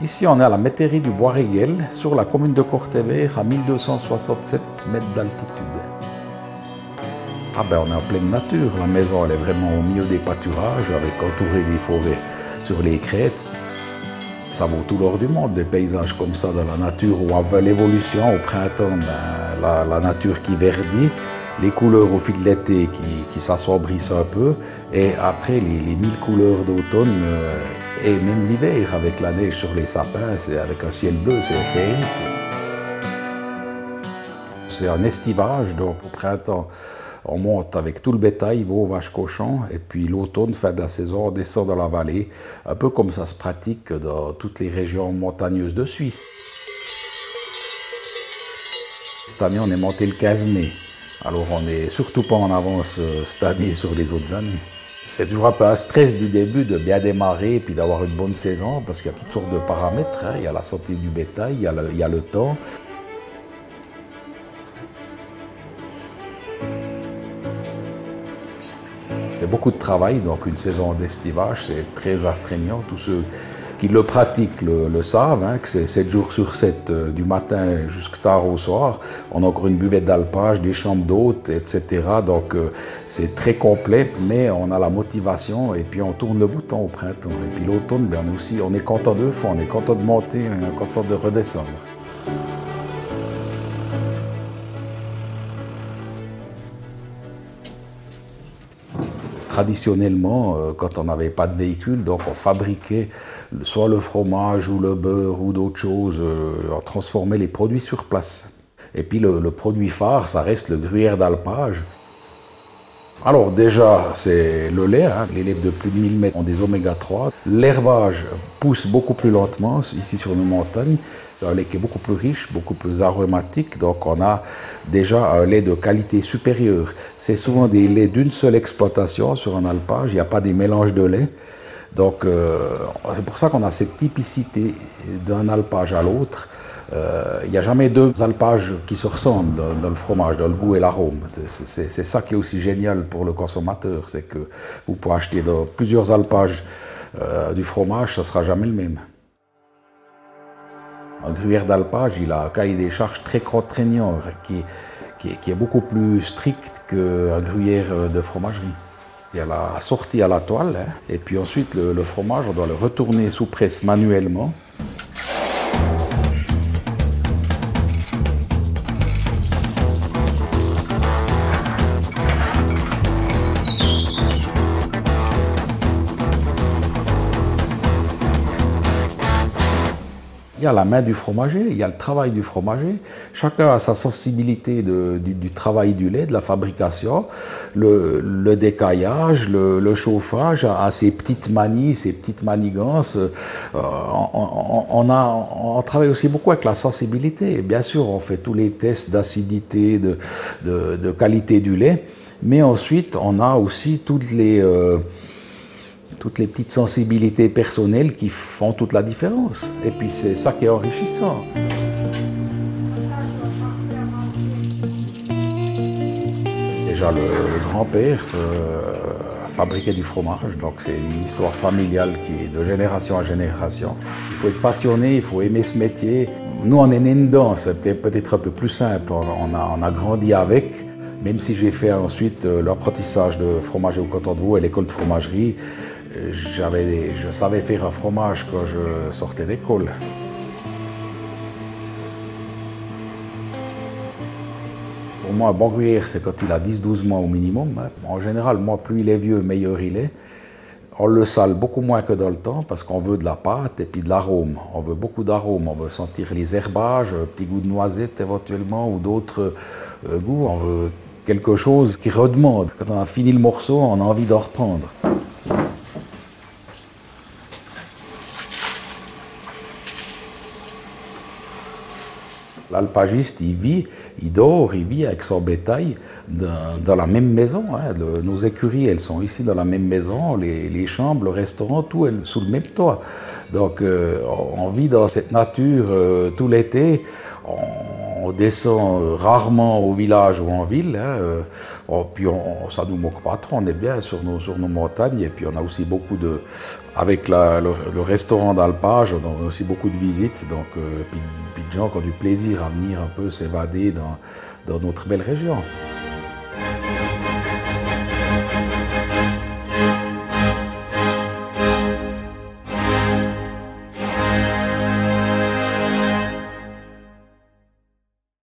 Ici, on est à la métairie du bois Riel, sur la commune de Cortéver, à 1267 mètres d'altitude. Ah ben, on est en pleine nature. La maison, elle est vraiment au milieu des pâturages, avec entourée des forêts sur les crêtes. Ça vaut tout l'or du monde, des paysages comme ça dans la nature, où avec l'évolution, au printemps, ben, la nature qui verdit les couleurs au fil de l'été qui, s'assombrissent un peu, et après les, mille couleurs d'automne, euh, et même l'hiver, avec la neige sur les sapins, c'est avec un ciel bleu, c'est féerique. C'est un estivage, donc au printemps, on monte avec tout le bétail, veaux, vaches, cochons, et puis l'automne, fin de la saison, on descend dans la vallée, un peu comme ça se pratique dans toutes les régions montagneuses de Suisse. Cette année, on est monté le 15 mai, alors on n'est surtout pas en avance euh, cette année sur les autres années. C'est toujours un peu un stress du début de bien démarrer et puis d'avoir une bonne saison parce qu'il y a toutes sortes de paramètres. Hein. Il y a la santé du bétail, il y a le, temps, C'est beaucoup de travail, donc une saison d'estivage, c'est très astreignant. Qui le pratiquent le, savent, hein, que c'est 7 jours sur 7, euh, du matin jusqu'à tard au soir. On a encore une buvette d'alpage, des chambres d'hôtes, etc. Donc euh, c'est très complet, mais on a la motivation et puis on tourne le bouton au printemps. Et puis l'automne, ben, on, aussi, on est content deux fois, on est content de monter, on est content de redescendre. Traditionnellement, euh, quand on n'avait pas de véhicule, donc on fabriquait soit le fromage ou le beurre ou d'autres choses, euh, on transformait les produits sur place. Et puis le, produit phare, ça reste le gruyère d'alpage. Alors déjà, c'est le lait, hein. les laits de plus de 1000 mètres ont des oméga 3. L'herbage pousse beaucoup plus lentement ici sur nos montagnes un lait qui est beaucoup plus riche, beaucoup plus aromatique. Donc on a déjà un lait de qualité supérieure. C'est souvent des laits d'une seule exploitation sur un alpage, il n'y a pas des mélanges de lait. Donc euh, c'est pour ça qu'on a cette typicité d'un alpage à l'autre. Euh, il n'y a jamais deux alpages qui se ressemblent dans, le fromage, dans le goût et l'arôme. C'est ça qui est aussi génial pour le consommateur, c'est que vous pouvez acheter dans plusieurs alpages euh, du fromage, ça ne sera jamais le même. Un gruyère d'alpage, il a un cahier des charges très contraignant, qui, est beaucoup plus strict qu'un gruyère de fromagerie. Il y a la sortie à la toile, hein. et puis ensuite le fromage, on doit le retourner sous presse manuellement. Y a la main du fromager, il y a le travail du fromager. Chacun a sa sensibilité du, travail du lait, de la fabrication, le, décaillage, le, chauffage, a, ses petites manies, ses petites manigances. Euh, on, a, on travaille aussi beaucoup avec la sensibilité. Bien sûr, on fait tous les tests d'acidité, de, de, qualité du lait, mais ensuite, on a aussi toutes les... Euh, toutes les petites sensibilités personnelles qui font toute la différence. Et puis c'est ça qui est enrichissant. Déjà le, grand-père euh, fabriquait du fromage, donc c'est une histoire familiale qui est de génération en génération. Il faut être passionné, il faut aimer ce métier. Nous on est nés dedans, c'était peut-être un peu plus simple, on a, on a grandi avec. Même si j'ai fait ensuite euh, l'apprentissage de fromager au coton de veau et l'école de fromagerie, je savais faire un fromage quand je sortais d'école. Pour moi, un bon gruyère, c'est quand il a 10-12 mois au minimum. En général, moi, plus il est vieux, meilleur il est. On le sale beaucoup moins que dans le temps parce qu'on veut de la pâte et puis de l'arôme. On veut beaucoup d'arôme. On veut sentir les herbages, un petit goût de noisette éventuellement ou d'autres euh, goûts. On veut quelque chose qui redemande. Quand on a fini le morceau, on a envie d'en reprendre. L'alpagiste, il vit, il dort, il vit avec son bétail dans, la même maison. Hein. nos écuries, elles sont ici dans la même maison, les, chambres, le restaurant, tout est sous le même toit. Donc euh, on vit dans cette nature euh, tout l'été. On descend euh, rarement au village ou en ville. Hein, euh, oh, puis on, ça nous moque pas trop, on est bien sur nos, montagnes. Et puis on a aussi beaucoup de, avec le, restaurant d'alpage, on a aussi beaucoup de visites. Donc, puis, de gens qui ont du plaisir à venir un peu s'évader dans notre belle région.